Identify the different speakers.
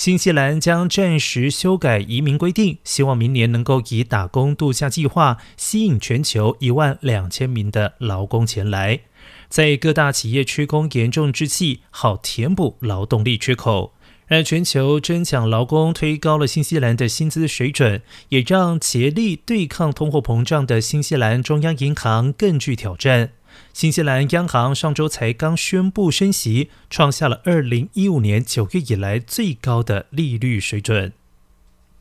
Speaker 1: 新西兰将暂时修改移民规定，希望明年能够以打工度假计划吸引全球一万两千名的劳工前来。在各大企业缺工严重之际，好填补劳动力缺口。而全球争抢劳工推高了新西兰的薪资水准，也让竭力对抗通货膨胀的新西兰中央银行更具挑战。新西兰央行上周才刚宣布升息，创下了二零一五年九月以来最高的利率水准。